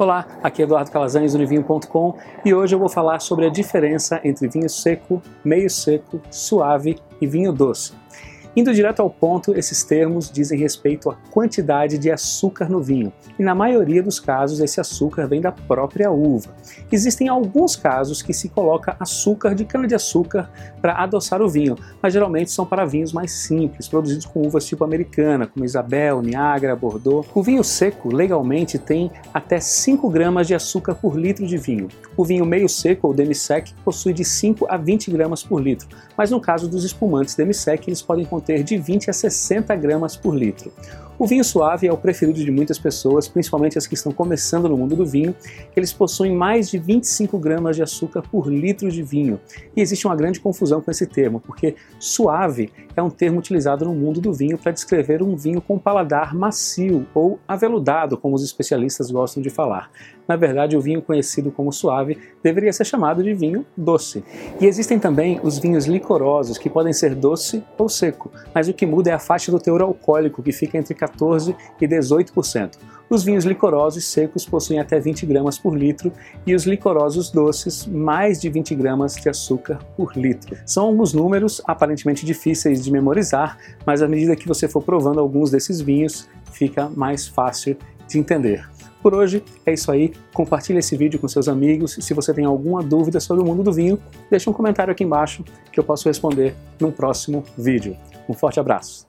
Olá, aqui é Eduardo Calazans do Univinho.com e hoje eu vou falar sobre a diferença entre vinho seco, meio seco, suave e vinho doce. Indo direto ao ponto, esses termos dizem respeito à quantidade de açúcar no vinho, e na maioria dos casos esse açúcar vem da própria uva. Existem alguns casos que se coloca açúcar de cana-de-açúcar para adoçar o vinho, mas geralmente são para vinhos mais simples, produzidos com uvas tipo americana, como Isabel, Niagara, Bordeaux. O vinho seco legalmente tem até 5 gramas de açúcar por litro de vinho. O vinho meio seco ou demi-sec possui de 5 a 20 gramas por litro, mas no caso dos espumantes demi-sec eles podem conter de 20 a 60 gramas por litro. O vinho suave é o preferido de muitas pessoas, principalmente as que estão começando no mundo do vinho. Eles possuem mais de 25 gramas de açúcar por litro de vinho. E existe uma grande confusão com esse termo, porque suave é um termo utilizado no mundo do vinho para descrever um vinho com paladar macio ou aveludado, como os especialistas gostam de falar. Na verdade, o vinho conhecido como suave deveria ser chamado de vinho doce. E existem também os vinhos licorosos, que podem ser doce ou seco, mas o que muda é a faixa do teor alcoólico, que fica entre 14% e 18%. Os vinhos licorosos secos possuem até 20 gramas por litro e os licorosos doces mais de 20 gramas de açúcar por litro. São alguns números aparentemente difíceis de memorizar, mas à medida que você for provando alguns desses vinhos, fica mais fácil de entender. Por hoje é isso aí. Compartilhe esse vídeo com seus amigos. Se você tem alguma dúvida sobre o mundo do vinho, deixe um comentário aqui embaixo que eu posso responder num próximo vídeo. Um forte abraço.